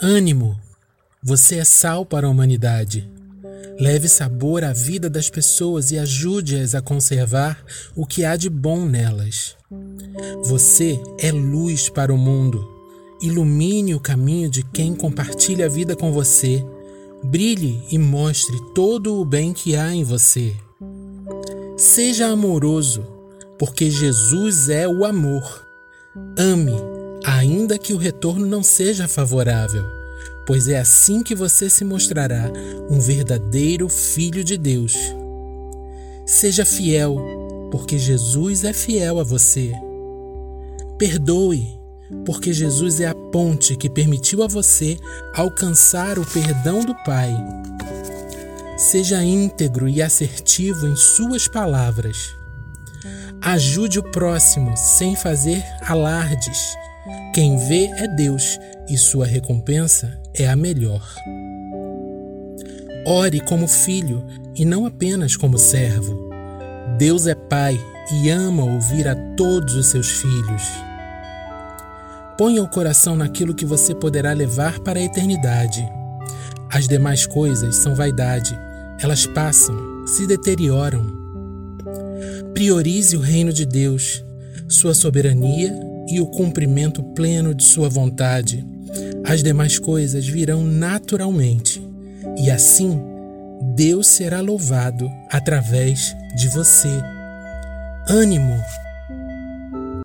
Ânimo! Você é sal para a humanidade. Leve sabor à vida das pessoas e ajude-as a conservar o que há de bom nelas. Você é luz para o mundo. Ilumine o caminho de quem compartilha a vida com você. Brilhe e mostre todo o bem que há em você. Seja amoroso, porque Jesus é o amor. Ame, ainda que o retorno não seja favorável, pois é assim que você se mostrará um verdadeiro filho de Deus. Seja fiel, porque Jesus é fiel a você. Perdoe, porque Jesus é a ponte que permitiu a você alcançar o perdão do Pai. Seja íntegro e assertivo em suas palavras. Ajude o próximo sem fazer alardes. Quem vê é Deus e sua recompensa é a melhor. Ore como filho e não apenas como servo. Deus é Pai e ama ouvir a todos os seus filhos. Ponha o coração naquilo que você poderá levar para a eternidade. As demais coisas são vaidade, elas passam, se deterioram priorize o reino de Deus, sua soberania e o cumprimento pleno de sua vontade. As demais coisas virão naturalmente, e assim Deus será louvado através de você. Ânimo!